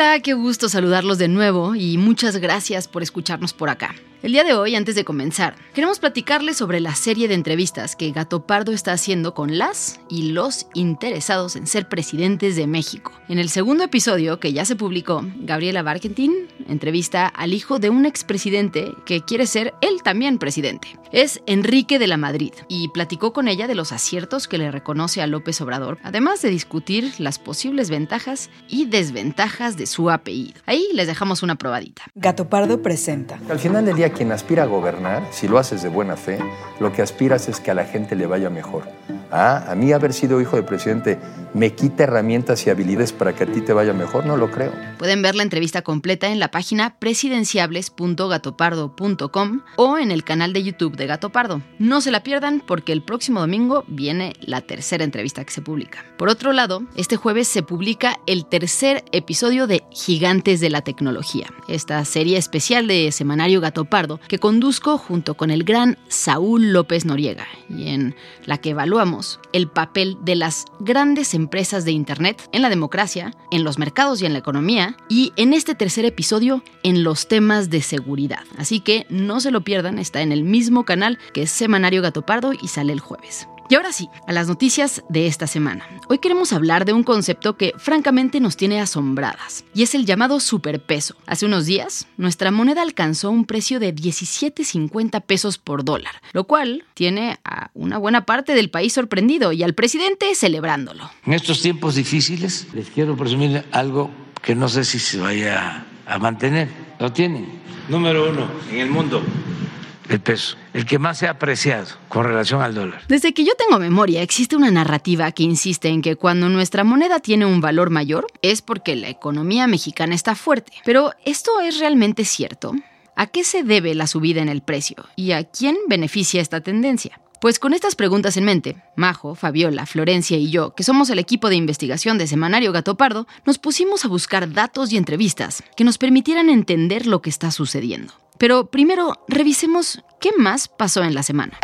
Hola, qué gusto saludarlos de nuevo y muchas gracias por escucharnos por acá. El día de hoy, antes de comenzar, queremos platicarles sobre la serie de entrevistas que Gato Pardo está haciendo con las y los interesados en ser presidentes de México. En el segundo episodio, que ya se publicó, Gabriela Barkentin entrevista al hijo de un expresidente que quiere ser él también presidente. Es Enrique de la Madrid y platicó con ella de los aciertos que le reconoce a López Obrador, además de discutir las posibles ventajas y desventajas de su apellido. Ahí les dejamos una probadita. Gato Pardo presenta. Al final del día, quien aspira a gobernar, si lo haces de buena fe, lo que aspiras es que a la gente le vaya mejor. Ah, a mí haber sido hijo de presidente me quita herramientas y habilidades para que a ti te vaya mejor, no lo creo. Pueden ver la entrevista completa en la página presidenciables.gatopardo.com o en el canal de YouTube de Gato Pardo. No se la pierdan porque el próximo domingo viene la tercera entrevista que se publica. Por otro lado, este jueves se publica el tercer episodio de Gigantes de la Tecnología, esta serie especial de Semanario Gato Pardo que conduzco junto con el gran Saúl López Noriega y en la que evaluamos el papel de las grandes empresas de Internet en la democracia, en los mercados y en la economía, y en este tercer episodio en los temas de seguridad. Así que no se lo pierdan, está en el mismo canal que es Semanario Gato Pardo y sale el jueves. Y ahora sí, a las noticias de esta semana. Hoy queremos hablar de un concepto que francamente nos tiene asombradas, y es el llamado superpeso. Hace unos días, nuestra moneda alcanzó un precio de 17.50 pesos por dólar, lo cual tiene a una buena parte del país sorprendido y al presidente celebrándolo. En estos tiempos difíciles, les quiero presumir algo que no sé si se vaya a mantener. Lo tienen. Número uno en el mundo el peso, el que más se ha apreciado con relación al dólar. Desde que yo tengo memoria, existe una narrativa que insiste en que cuando nuestra moneda tiene un valor mayor es porque la economía mexicana está fuerte. Pero ¿esto es realmente cierto? ¿A qué se debe la subida en el precio? ¿Y a quién beneficia esta tendencia? Pues con estas preguntas en mente, Majo, Fabiola, Florencia y yo, que somos el equipo de investigación de Semanario Gato Pardo, nos pusimos a buscar datos y entrevistas que nos permitieran entender lo que está sucediendo. Pero primero, revisemos qué más pasó en la semana.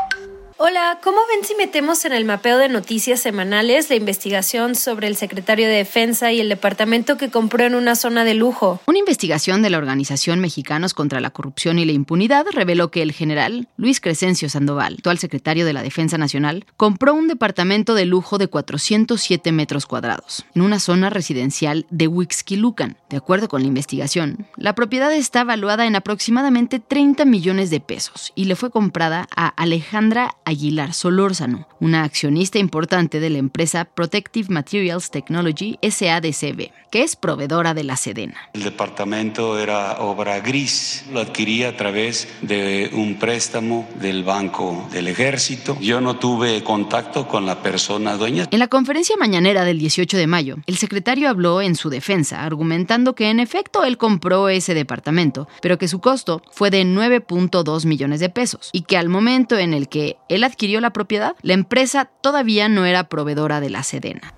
Hola, ¿cómo ven si metemos en el mapeo de noticias semanales la investigación sobre el secretario de Defensa y el departamento que compró en una zona de lujo? Una investigación de la Organización Mexicanos contra la Corrupción y la Impunidad reveló que el general Luis Crescencio Sandoval, actual secretario de la Defensa Nacional, compró un departamento de lujo de 407 metros cuadrados en una zona residencial de Huixquilucan. De acuerdo con la investigación, la propiedad está valuada en aproximadamente 30 millones de pesos y le fue comprada a Alejandra Aguilar Solórzano, una accionista importante de la empresa Protective Materials Technology SADCB, que es proveedora de la Sedena. El departamento era obra gris, lo adquirí a través de un préstamo del Banco del Ejército. Yo no tuve contacto con la persona dueña. En la conferencia mañanera del 18 de mayo, el secretario habló en su defensa, argumentando que en efecto él compró ese departamento, pero que su costo fue de 9.2 millones de pesos y que al momento en el que él adquirió la propiedad, la empresa todavía no era proveedora de la Sedena.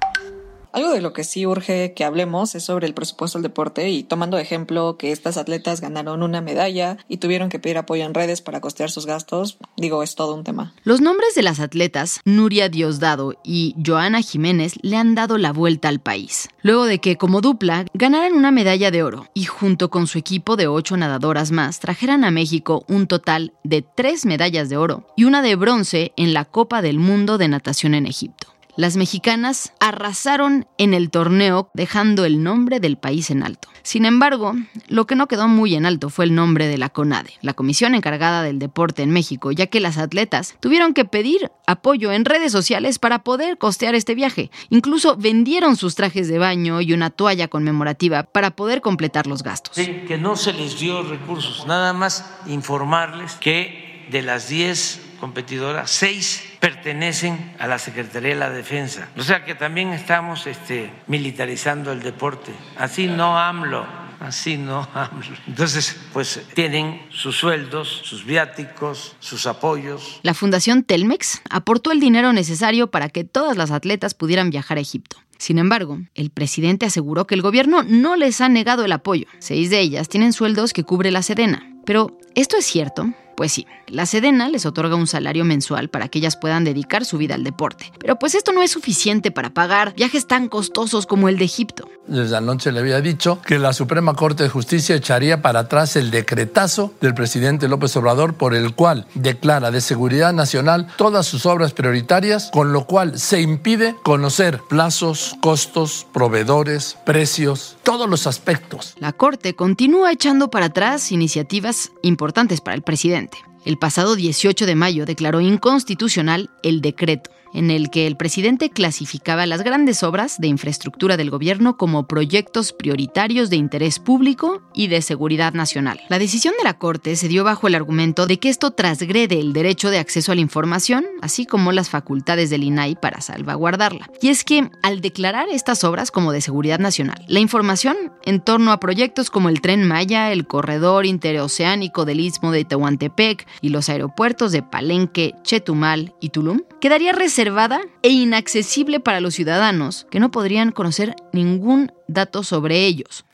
Algo de lo que sí urge que hablemos es sobre el presupuesto del deporte y tomando ejemplo que estas atletas ganaron una medalla y tuvieron que pedir apoyo en redes para costear sus gastos, digo, es todo un tema. Los nombres de las atletas, Nuria Diosdado y Joana Jiménez, le han dado la vuelta al país. Luego de que, como dupla, ganaran una medalla de oro y junto con su equipo de ocho nadadoras más, trajeran a México un total de tres medallas de oro y una de bronce en la Copa del Mundo de Natación en Egipto. Las mexicanas arrasaron en el torneo dejando el nombre del país en alto. Sin embargo, lo que no quedó muy en alto fue el nombre de la CONADE, la comisión encargada del deporte en México, ya que las atletas tuvieron que pedir apoyo en redes sociales para poder costear este viaje. Incluso vendieron sus trajes de baño y una toalla conmemorativa para poder completar los gastos. Que no se les dio recursos, nada más informarles que de las 10 competidoras, seis pertenecen a la Secretaría de la Defensa. O sea que también estamos este, militarizando el deporte. Así no AMLO, así no AMLO. Entonces, pues tienen sus sueldos, sus viáticos, sus apoyos. La Fundación Telmex aportó el dinero necesario para que todas las atletas pudieran viajar a Egipto. Sin embargo, el presidente aseguró que el gobierno no les ha negado el apoyo. Seis de ellas tienen sueldos que cubre la Sedena. Pero, ¿esto es cierto? Pues sí, la Sedena les otorga un salario mensual para que ellas puedan dedicar su vida al deporte. Pero pues esto no es suficiente para pagar viajes tan costosos como el de Egipto. Desde anoche le había dicho que la Suprema Corte de Justicia echaría para atrás el decretazo del presidente López Obrador por el cual declara de seguridad nacional todas sus obras prioritarias, con lo cual se impide conocer plazos, costos, proveedores, precios, todos los aspectos. La Corte continúa echando para atrás iniciativas importantes para el presidente. El pasado 18 de mayo declaró inconstitucional el decreto en el que el presidente clasificaba las grandes obras de infraestructura del gobierno como proyectos prioritarios de interés público y de seguridad nacional. La decisión de la Corte se dio bajo el argumento de que esto trasgrede el derecho de acceso a la información, así como las facultades del INAI para salvaguardarla. Y es que, al declarar estas obras como de seguridad nacional, la información en torno a proyectos como el tren Maya, el corredor interoceánico del Istmo de Tehuantepec y los aeropuertos de Palenque, Chetumal y Tulum quedaría reservada e inaccesible para los ciudadanos que no podrían conocer ningún dato sobre ellos.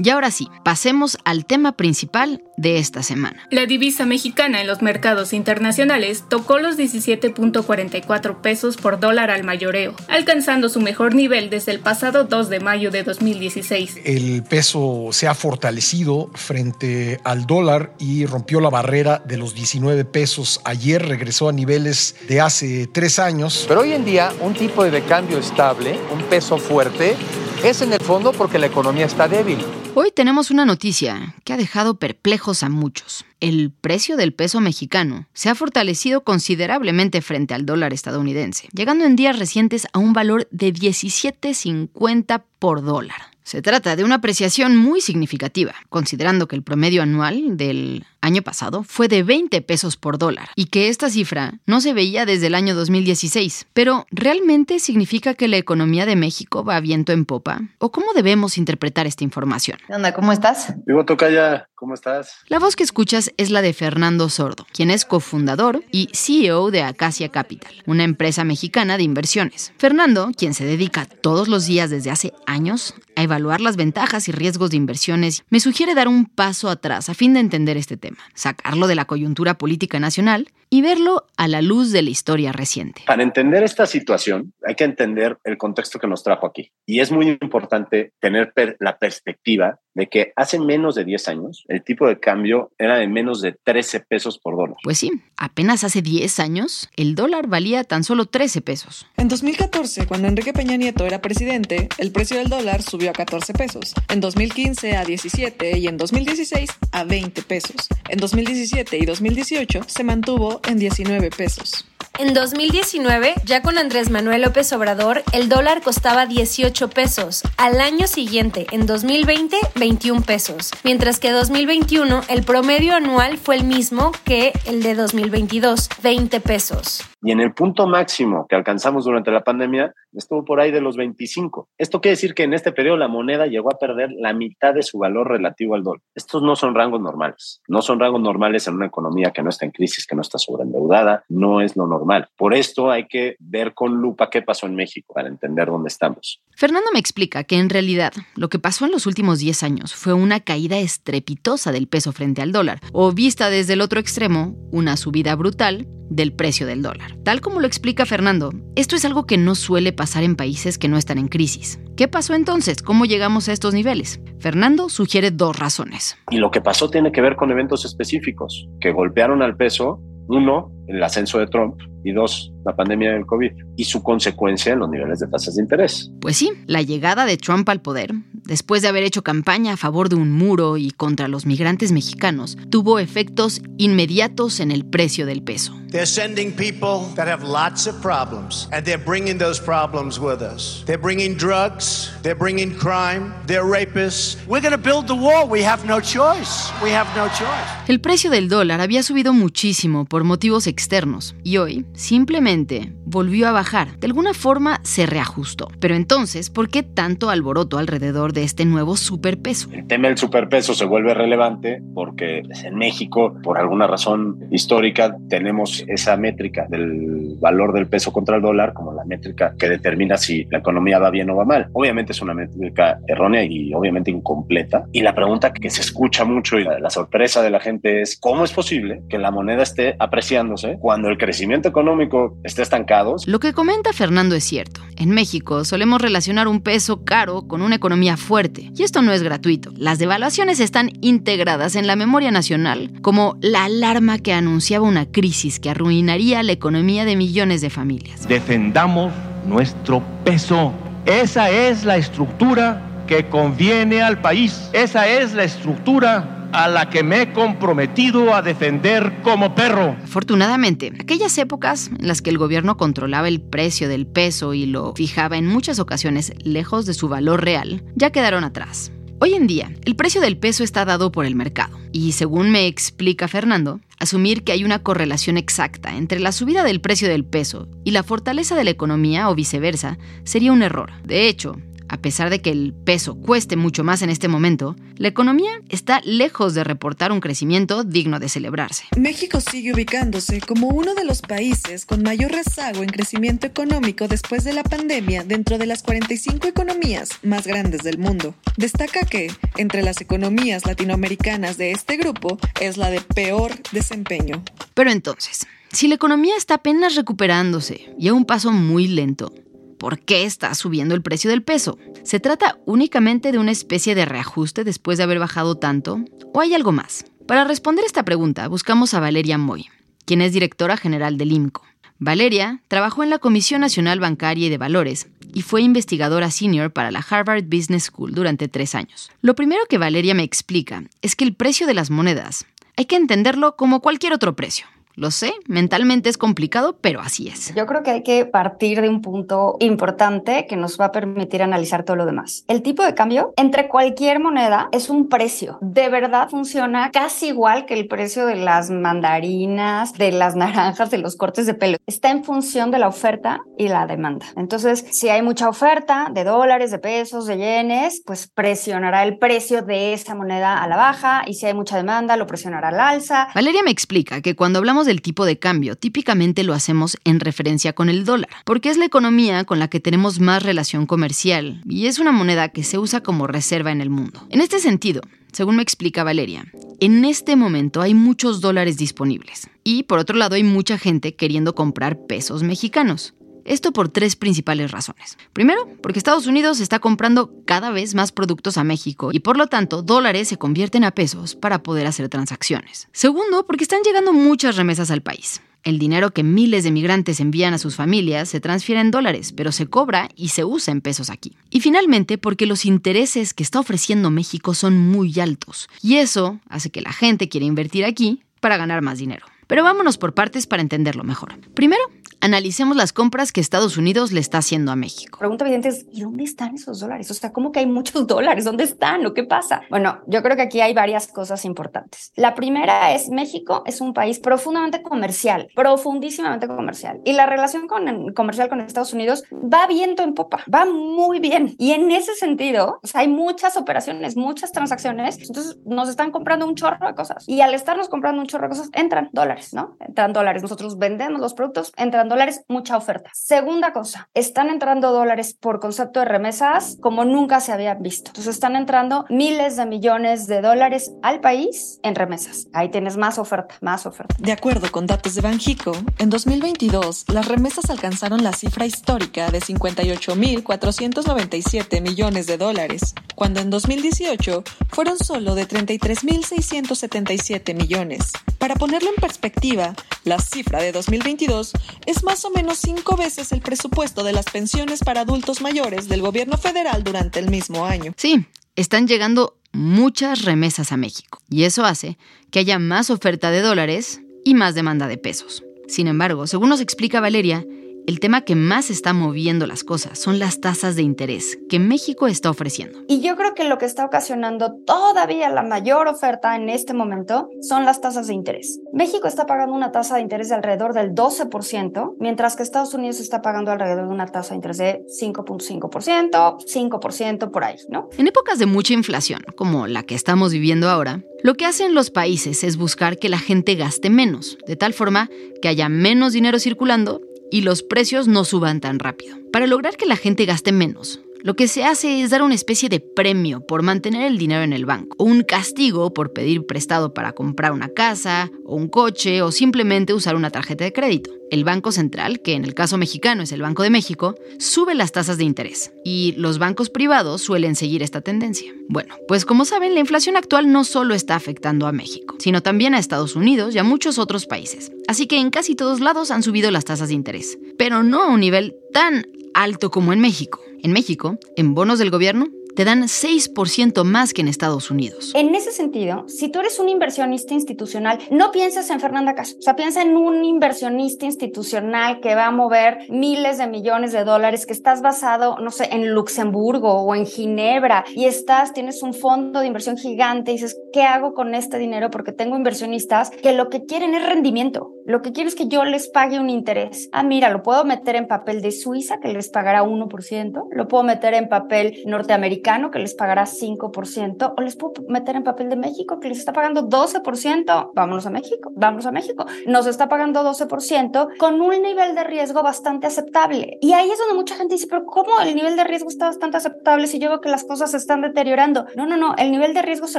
Y ahora sí, pasemos al tema principal de esta semana. La divisa mexicana en los mercados internacionales tocó los 17.44 pesos por dólar al mayoreo, alcanzando su mejor nivel desde el pasado 2 de mayo de 2016. El peso se ha fortalecido frente al dólar y rompió la barrera de los 19 pesos. Ayer regresó a niveles de hace tres años. Pero hoy en día un tipo de cambio estable, un peso fuerte, es en el fondo porque la economía está débil. Hoy tenemos una noticia que ha dejado perplejos a muchos. El precio del peso mexicano se ha fortalecido considerablemente frente al dólar estadounidense, llegando en días recientes a un valor de 17.50 por dólar. Se trata de una apreciación muy significativa, considerando que el promedio anual del año pasado fue de 20 pesos por dólar y que esta cifra no se veía desde el año 2016. Pero, ¿realmente significa que la economía de México va a viento en popa? ¿O cómo debemos interpretar esta información? ¿Qué onda? ¿Cómo estás? Vivo Tocaya, ¿cómo estás? La voz que escuchas es la de Fernando Sordo, quien es cofundador y CEO de Acacia Capital, una empresa mexicana de inversiones. Fernando, quien se dedica todos los días desde hace años a evaluar las ventajas y riesgos de inversiones, me sugiere dar un paso atrás a fin de entender este tema, sacarlo de la coyuntura política nacional y verlo a la luz de la historia reciente. Para entender esta situación hay que entender el contexto que nos trajo aquí. Y es muy importante tener la perspectiva de que hace menos de 10 años el tipo de cambio era de menos de 13 pesos por dólar. Pues sí, apenas hace 10 años el dólar valía tan solo 13 pesos. En 2014, cuando Enrique Peña Nieto era presidente, el precio del dólar subió a 14 pesos. En 2015 a 17 y en 2016 a 20 pesos. En 2017 y 2018 se mantuvo en 19 pesos. En 2019, ya con Andrés Manuel López Obrador, el dólar costaba 18 pesos. Al año siguiente, en 2020, 21 pesos. Mientras que 2021, el promedio anual fue el mismo que el de 2022, 20 pesos. Y en el punto máximo que alcanzamos durante la pandemia, estuvo por ahí de los 25. Esto quiere decir que en este periodo la moneda llegó a perder la mitad de su valor relativo al dólar. Estos no son rangos normales. No son rangos normales en una economía que no está en crisis, que no está sobreendeudada. No es lo normal. Por esto hay que ver con lupa qué pasó en México para entender dónde estamos. Fernando me explica que en realidad lo que pasó en los últimos 10 años fue una caída estrepitosa del peso frente al dólar, o vista desde el otro extremo, una subida brutal del precio del dólar. Tal como lo explica Fernando, esto es algo que no suele pasar en países que no están en crisis. ¿Qué pasó entonces? ¿Cómo llegamos a estos niveles? Fernando sugiere dos razones. Y lo que pasó tiene que ver con eventos específicos que golpearon al peso. Uno, el ascenso de Trump y dos, la pandemia del COVID y su consecuencia en los niveles de tasas de interés. Pues sí, la llegada de Trump al poder, después de haber hecho campaña a favor de un muro y contra los migrantes mexicanos, tuvo efectos inmediatos en el precio del peso. They're sending people that have lots of problems, and they're bringing those problems with us. They're bringing drugs, they're bringing crime, they're rapists. We're going to build the wall. We have no choice. We have no choice. El precio del dólar había subido muchísimo por motivos externos y hoy simplemente volvió a bajar. De alguna forma se reajustó. Pero entonces, ¿por qué tanto alboroto alrededor de este nuevo superpeso? El tema del superpeso se vuelve relevante porque en México, por alguna razón histórica, tenemos esa métrica del valor del peso contra el dólar como la métrica que determina si la economía va bien o va mal. Obviamente es una métrica errónea y obviamente incompleta. Y la pregunta que se escucha mucho y la, la sorpresa de la gente es cómo es posible que la moneda esté apreciándose cuando el crecimiento económico esté estancado. Lo que comenta Fernando es cierto. En México solemos relacionar un peso caro con una economía fuerte. Y esto no es gratuito. Las devaluaciones están integradas en la memoria nacional como la alarma que anunciaba una crisis que arruinaría la economía de millones de familias. Defendamos nuestro peso. Esa es la estructura que conviene al país. Esa es la estructura a la que me he comprometido a defender como perro. Afortunadamente, aquellas épocas en las que el gobierno controlaba el precio del peso y lo fijaba en muchas ocasiones lejos de su valor real, ya quedaron atrás. Hoy en día, el precio del peso está dado por el mercado, y según me explica Fernando, asumir que hay una correlación exacta entre la subida del precio del peso y la fortaleza de la economía o viceversa sería un error. De hecho, a pesar de que el peso cueste mucho más en este momento, la economía está lejos de reportar un crecimiento digno de celebrarse. México sigue ubicándose como uno de los países con mayor rezago en crecimiento económico después de la pandemia dentro de las 45 economías más grandes del mundo. Destaca que, entre las economías latinoamericanas de este grupo, es la de peor desempeño. Pero entonces, si la economía está apenas recuperándose y a un paso muy lento, ¿Por qué está subiendo el precio del peso? ¿Se trata únicamente de una especie de reajuste después de haber bajado tanto? ¿O hay algo más? Para responder esta pregunta, buscamos a Valeria Moy, quien es directora general del IMCO. Valeria trabajó en la Comisión Nacional Bancaria y de Valores y fue investigadora senior para la Harvard Business School durante tres años. Lo primero que Valeria me explica es que el precio de las monedas hay que entenderlo como cualquier otro precio. Lo sé, mentalmente es complicado, pero así es. Yo creo que hay que partir de un punto importante que nos va a permitir analizar todo lo demás. El tipo de cambio entre cualquier moneda es un precio. De verdad funciona casi igual que el precio de las mandarinas, de las naranjas, de los cortes de pelo. Está en función de la oferta y la demanda. Entonces, si hay mucha oferta de dólares, de pesos, de yenes, pues presionará el precio de esa moneda a la baja y si hay mucha demanda, lo presionará al alza. Valeria me explica que cuando hablamos del tipo de cambio, típicamente lo hacemos en referencia con el dólar, porque es la economía con la que tenemos más relación comercial y es una moneda que se usa como reserva en el mundo. En este sentido, según me explica Valeria, en este momento hay muchos dólares disponibles y por otro lado hay mucha gente queriendo comprar pesos mexicanos. Esto por tres principales razones. Primero, porque Estados Unidos está comprando cada vez más productos a México y por lo tanto dólares se convierten a pesos para poder hacer transacciones. Segundo, porque están llegando muchas remesas al país. El dinero que miles de migrantes envían a sus familias se transfiere en dólares, pero se cobra y se usa en pesos aquí. Y finalmente, porque los intereses que está ofreciendo México son muy altos, y eso hace que la gente quiera invertir aquí para ganar más dinero. Pero vámonos por partes para entenderlo mejor. Primero, analicemos las compras que Estados Unidos le está haciendo a México. Pregunta evidente es, ¿y dónde están esos dólares? O sea, ¿cómo que hay muchos dólares? ¿Dónde están o qué pasa? Bueno, yo creo que aquí hay varias cosas importantes. La primera es, México es un país profundamente comercial, profundísimamente comercial. Y la relación con, comercial con Estados Unidos va viento en popa, va muy bien. Y en ese sentido, o sea, hay muchas operaciones, muchas transacciones, entonces nos están comprando un chorro de cosas. Y al estarnos comprando un chorro de cosas, entran dólares, ¿no? Entran dólares. Nosotros vendemos los productos, entran dólares, mucha oferta. Segunda cosa, están entrando dólares por concepto de remesas como nunca se había visto. Entonces están entrando miles de millones de dólares al país en remesas. Ahí tienes más oferta, más oferta. De acuerdo con datos de Banjico, en 2022 las remesas alcanzaron la cifra histórica de 58.497 millones de dólares, cuando en 2018 fueron solo de 33.677 millones. Para ponerlo en perspectiva, la cifra de 2022 es más o menos cinco veces el presupuesto de las pensiones para adultos mayores del gobierno federal durante el mismo año. Sí, están llegando muchas remesas a México y eso hace que haya más oferta de dólares y más demanda de pesos. Sin embargo, según nos explica Valeria, el tema que más está moviendo las cosas son las tasas de interés que México está ofreciendo. Y yo creo que lo que está ocasionando todavía la mayor oferta en este momento son las tasas de interés. México está pagando una tasa de interés de alrededor del 12%, mientras que Estados Unidos está pagando alrededor de una tasa de interés de 5.5%, 5% por ahí, ¿no? En épocas de mucha inflación, como la que estamos viviendo ahora, lo que hacen los países es buscar que la gente gaste menos, de tal forma que haya menos dinero circulando y los precios no suban tan rápido. Para lograr que la gente gaste menos, lo que se hace es dar una especie de premio por mantener el dinero en el banco, o un castigo por pedir prestado para comprar una casa, o un coche, o simplemente usar una tarjeta de crédito. El Banco Central, que en el caso mexicano es el Banco de México, sube las tasas de interés, y los bancos privados suelen seguir esta tendencia. Bueno, pues como saben, la inflación actual no solo está afectando a México, sino también a Estados Unidos y a muchos otros países. Así que en casi todos lados han subido las tasas de interés, pero no a un nivel tan alto como en México. En México, en bonos del gobierno, te dan 6% más que en Estados Unidos. En ese sentido, si tú eres un inversionista institucional, no pienses en Fernanda Caso, o sea, piensa en un inversionista institucional que va a mover miles de millones de dólares, que estás basado, no sé, en Luxemburgo o en Ginebra y estás, tienes un fondo de inversión gigante y dices, ¿qué hago con este dinero? Porque tengo inversionistas que lo que quieren es rendimiento, lo que quieren es que yo les pague un interés. Ah, mira, lo puedo meter en papel de Suiza, que les pagará 1%, lo puedo meter en papel norteamericano, que les pagará 5%, o les puedo meter en papel de México que les está pagando 12%. Vámonos a México, vámonos a México. Nos está pagando 12% con un nivel de riesgo bastante aceptable. Y ahí es donde mucha gente dice, pero ¿cómo el nivel de riesgo está bastante aceptable si yo veo que las cosas se están deteriorando? No, no, no, el nivel de riesgo se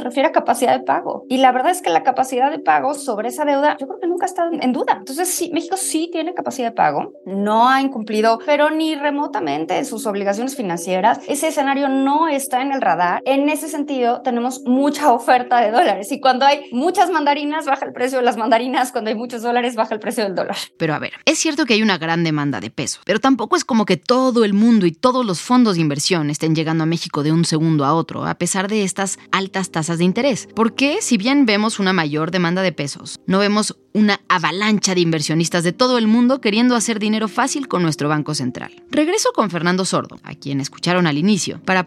refiere a capacidad de pago. Y la verdad es que la capacidad de pago sobre esa deuda, yo creo que nunca está en duda. Entonces, sí, México sí tiene capacidad de pago, no ha incumplido, pero ni remotamente sus obligaciones financieras. Ese escenario no está en el radar. En ese sentido, tenemos mucha oferta de dólares y cuando hay muchas mandarinas, baja el precio de las mandarinas, cuando hay muchos dólares, baja el precio del dólar. Pero a ver, es cierto que hay una gran demanda de peso, pero tampoco es como que todo el mundo y todos los fondos de inversión estén llegando a México de un segundo a otro, a pesar de estas altas tasas de interés. Porque si bien vemos una mayor demanda de pesos, no vemos una avalancha de inversionistas de todo el mundo queriendo hacer dinero fácil con nuestro Banco Central. Regreso con Fernando Sordo, a quien escucharon al inicio, para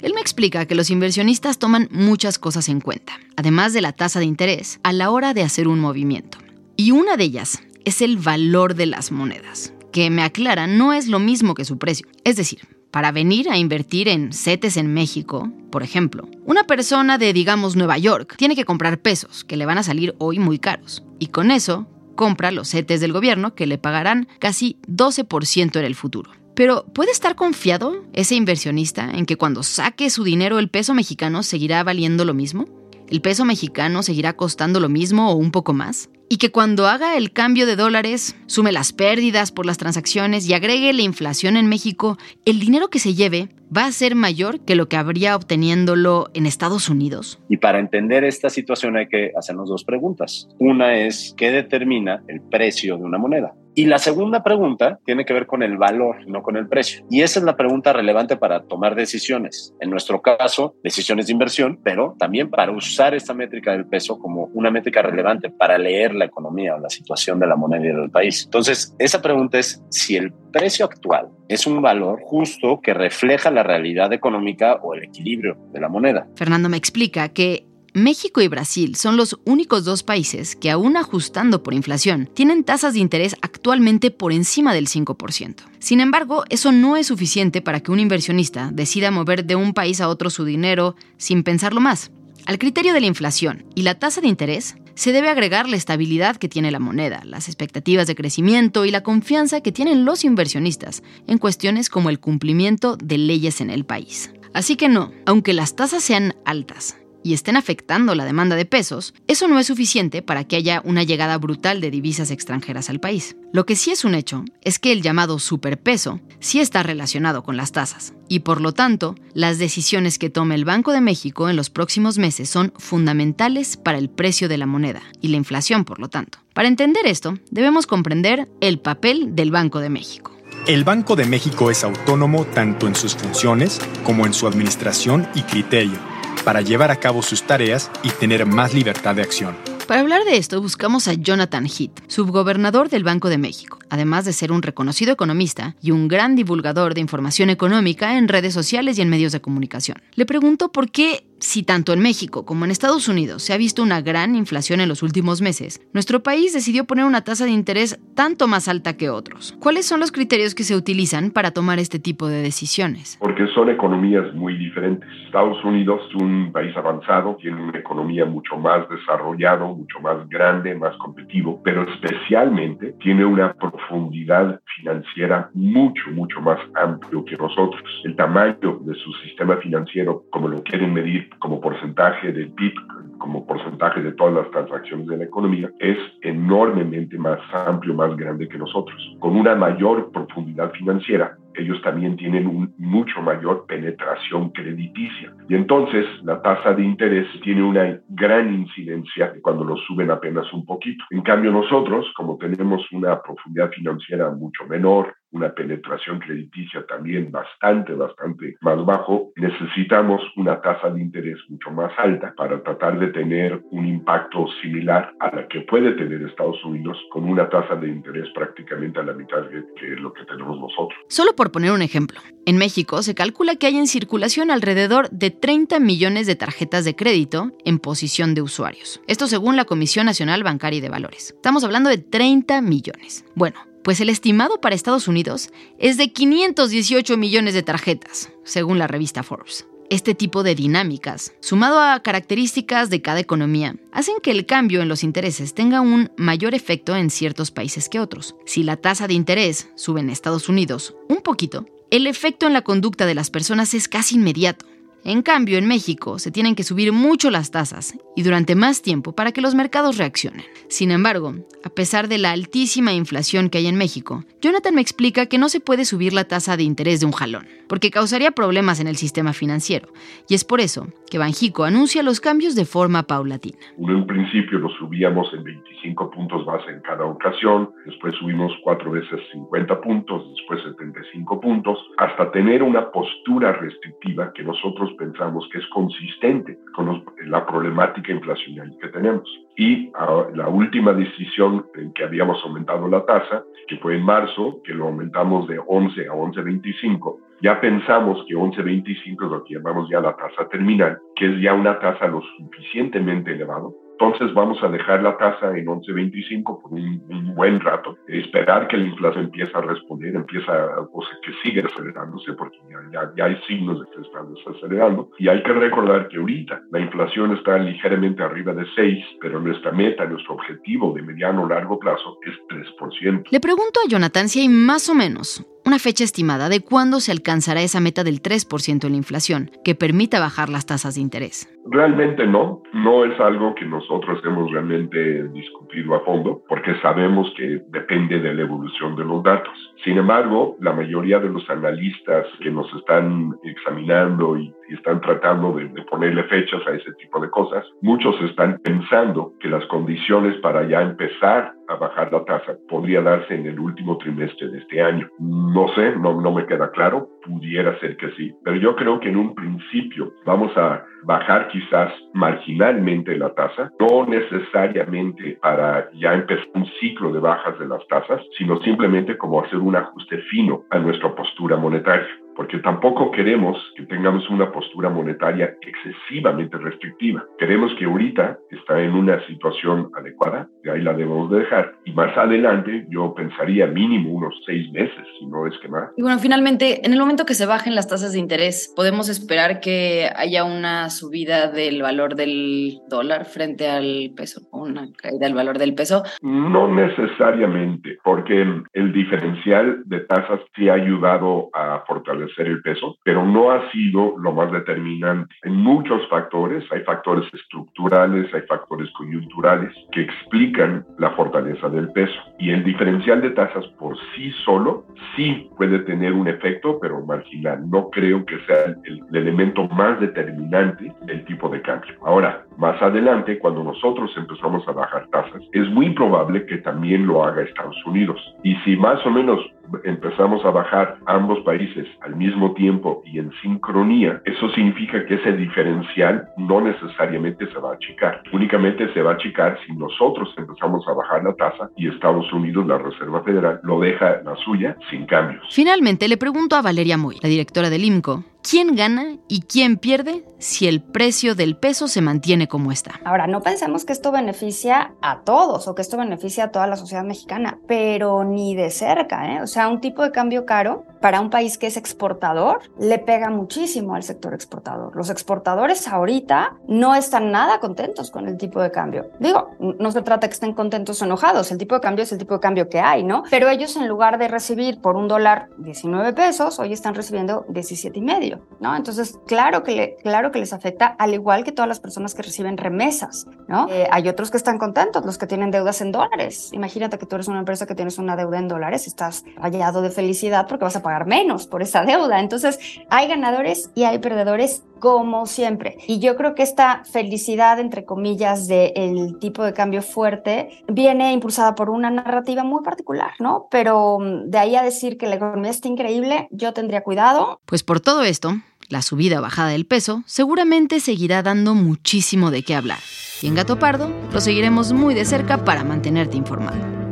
Él me explica que los inversionistas toman muchas cosas en cuenta, además de la tasa de interés, a la hora de hacer un movimiento. Y una de ellas es el valor de las monedas, que me aclara no es lo mismo que su precio. Es decir, para venir a invertir en CETES en México, por ejemplo, una persona de, digamos, Nueva York tiene que comprar pesos, que le van a salir hoy muy caros. Y con eso, compra los CETES del gobierno, que le pagarán casi 12% en el futuro. Pero ¿puede estar confiado ese inversionista en que cuando saque su dinero el peso mexicano seguirá valiendo lo mismo? ¿El peso mexicano seguirá costando lo mismo o un poco más? y que cuando haga el cambio de dólares, sume las pérdidas por las transacciones y agregue la inflación en México, el dinero que se lleve va a ser mayor que lo que habría obteniéndolo en Estados Unidos. Y para entender esta situación hay que hacernos dos preguntas. Una es, ¿qué determina el precio de una moneda? Y la segunda pregunta tiene que ver con el valor, no con el precio. Y esa es la pregunta relevante para tomar decisiones. En nuestro caso, decisiones de inversión, pero también para usar esta métrica del peso como una métrica relevante para leer la economía o la situación de la moneda y del país. Entonces, esa pregunta es si el precio actual es un valor justo que refleja la realidad económica o el equilibrio de la moneda. Fernando me explica que México y Brasil son los únicos dos países que, aún ajustando por inflación, tienen tasas de interés actualmente por encima del 5%. Sin embargo, eso no es suficiente para que un inversionista decida mover de un país a otro su dinero sin pensarlo más. Al criterio de la inflación y la tasa de interés, se debe agregar la estabilidad que tiene la moneda, las expectativas de crecimiento y la confianza que tienen los inversionistas en cuestiones como el cumplimiento de leyes en el país. Así que no, aunque las tasas sean altas, y estén afectando la demanda de pesos, eso no es suficiente para que haya una llegada brutal de divisas extranjeras al país. Lo que sí es un hecho es que el llamado superpeso sí está relacionado con las tasas, y por lo tanto, las decisiones que tome el Banco de México en los próximos meses son fundamentales para el precio de la moneda y la inflación, por lo tanto. Para entender esto, debemos comprender el papel del Banco de México. El Banco de México es autónomo tanto en sus funciones como en su administración y criterio para llevar a cabo sus tareas y tener más libertad de acción. Para hablar de esto, buscamos a Jonathan Heath, subgobernador del Banco de México, además de ser un reconocido economista y un gran divulgador de información económica en redes sociales y en medios de comunicación. Le pregunto por qué si tanto en México como en Estados Unidos se ha visto una gran inflación en los últimos meses, nuestro país decidió poner una tasa de interés tanto más alta que otros. ¿Cuáles son los criterios que se utilizan para tomar este tipo de decisiones? Porque son economías muy diferentes. Estados Unidos es un país avanzado, tiene una economía mucho más desarrollado, mucho más grande, más competitivo, pero especialmente tiene una profundidad financiera mucho, mucho más amplio que nosotros. El tamaño de su sistema financiero, como lo quieren medir, como porcentaje del PIB, como porcentaje de todas las transacciones de la economía, es enormemente más amplio, más grande que nosotros. Con una mayor profundidad financiera, ellos también tienen un mucho mayor penetración crediticia. Y entonces la tasa de interés tiene una gran incidencia cuando lo suben apenas un poquito. En cambio nosotros, como tenemos una profundidad financiera mucho menor, una penetración crediticia también bastante, bastante más bajo, necesitamos una tasa de interés mucho más alta para tratar de tener un impacto similar a la que puede tener Estados Unidos con una tasa de interés prácticamente a la mitad que lo que tenemos nosotros. Solo por poner un ejemplo, en México se calcula que hay en circulación alrededor de 30 millones de tarjetas de crédito en posición de usuarios. Esto según la Comisión Nacional Bancaria y de Valores. Estamos hablando de 30 millones. Bueno, pues el estimado para Estados Unidos es de 518 millones de tarjetas, según la revista Forbes. Este tipo de dinámicas, sumado a características de cada economía, hacen que el cambio en los intereses tenga un mayor efecto en ciertos países que otros. Si la tasa de interés sube en Estados Unidos un poquito, el efecto en la conducta de las personas es casi inmediato. En cambio, en México se tienen que subir mucho las tasas y durante más tiempo para que los mercados reaccionen. Sin embargo, a pesar de la altísima inflación que hay en México, Jonathan me explica que no se puede subir la tasa de interés de un jalón, porque causaría problemas en el sistema financiero, y es por eso que Banjico anuncia los cambios de forma paulatina. En principio subíamos en 25 puntos base en cada ocasión, después subimos cuatro veces 50 puntos, después 75 puntos, hasta tener una postura restrictiva que nosotros pensamos que es consistente con la problemática inflacionaria que tenemos. Y ah, la última decisión en que habíamos aumentado la tasa, que fue en marzo, que lo aumentamos de 11 a 11.25, ya pensamos que 11.25 es lo que llamamos ya la tasa terminal, que es ya una tasa lo suficientemente elevado entonces vamos a dejar la tasa en 11.25 por un, buen rato, esperar que la inflación empiece a responder, empieza, o sea, que sigue acelerándose porque ya, ya, hay signos de que está desacelerando. Y hay que recordar que ahorita la inflación está ligeramente arriba de 6, pero nuestra meta, nuestro objetivo de mediano o largo plazo es 3%. Le pregunto a Jonathan si hay más o menos una fecha estimada de cuándo se alcanzará esa meta del 3% en la inflación, que permita bajar las tasas de interés. Realmente no, no es algo que nosotros hemos realmente discutido a fondo, porque sabemos que depende de la evolución de los datos. Sin embargo, la mayoría de los analistas que nos están examinando y, están tratando de, de, ponerle fechas a ese tipo de cosas, muchos están pensando que las condiciones para ya empezar a bajar la tasa. Podría darse en el último trimestre de este año. No sé, no, no me queda claro, pudiera ser que sí, pero yo creo que en un principio vamos a bajar quizás marginalmente la tasa, no necesariamente para ya empezar un ciclo de bajas de las tasas, sino simplemente como hacer un ajuste fino a nuestra postura monetaria porque tampoco queremos que tengamos una postura monetaria excesivamente restrictiva. Queremos que ahorita está en una situación adecuada, y ahí la debemos de dejar, y más adelante yo pensaría mínimo unos seis meses, si no es que más. Y bueno, finalmente, en el momento que se bajen las tasas de interés, ¿podemos esperar que haya una subida del valor del dólar frente al peso, o una caída del valor del peso? No necesariamente, porque el diferencial de tasas sí ha ayudado a fortalecer el peso, pero no ha sido lo más determinante. En muchos factores, hay factores estructurales, hay factores coyunturales que explican la fortaleza del peso. Y el diferencial de tasas por sí solo sí puede tener un efecto, pero marginal. No creo que sea el, el elemento más determinante del tipo de cambio. Ahora, más adelante, cuando nosotros empezamos a bajar tasas, es muy probable que también lo haga Estados Unidos. Y si más o menos empezamos a bajar ambos países al mismo tiempo y en sincronía, eso significa que ese diferencial no necesariamente se va a achicar. Únicamente se va a achicar si nosotros empezamos a bajar la tasa y Estados Unidos, la Reserva Federal, lo deja la suya sin cambios. Finalmente, le pregunto a Valeria Moy, la directora del IMCO, ¿quién gana y quién pierde si el precio del peso se mantiene como está? Ahora, no pensemos que esto beneficia a todos o que esto beneficia a toda la sociedad mexicana, pero ni de cerca, ¿eh? O sea, un tipo de cambio caro para un país que es exportador le pega muchísimo al sector exportador. Los exportadores ahorita no están nada contentos con el tipo de cambio. Digo, no se trata que estén contentos o enojados, el tipo de cambio es el tipo de cambio que hay, ¿no? Pero ellos en lugar de recibir por un dólar 19 pesos, hoy están recibiendo 17 y medio, ¿no? Entonces, claro que, claro que les afecta, al igual que todas las personas que reciben remesas, ¿no? Eh, hay otros que están contentos, los que tienen deudas en dólares. Imagínate que tú eres una empresa que tienes una deuda en dólares, estás rayado de felicidad porque vas a pagar menos por esa deuda. Entonces, hay ganadores y hay perdedores como siempre. Y yo creo que esta felicidad, entre comillas, del tipo de cambio fuerte viene impulsada por una narrativa muy particular, ¿no? Pero mm, de ahí a decir que la economía está increíble, yo tendría cuidado. Pues por todo esto, la subida o bajada del peso seguramente seguirá dando muchísimo de qué hablar. Y en Gato Pardo lo seguiremos muy de cerca para mantenerte informado.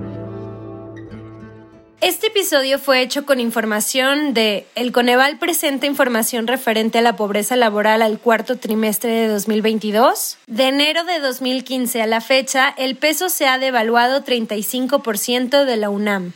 Este episodio fue hecho con información de El Coneval presenta información referente a la pobreza laboral al cuarto trimestre de 2022. De enero de 2015 a la fecha, el peso se ha devaluado 35% de la UNAM.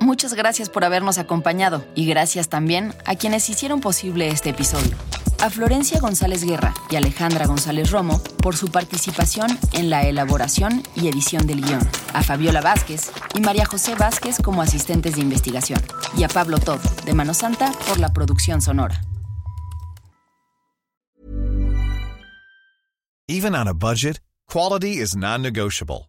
Muchas gracias por habernos acompañado y gracias también a quienes hicieron posible este episodio a Florencia González Guerra y Alejandra González Romo por su participación en la elaboración y edición del guion, a Fabiola Vázquez y María José Vázquez como asistentes de investigación, y a Pablo Todd de Mano Santa por la producción sonora. Even on a budget, quality is non-negotiable.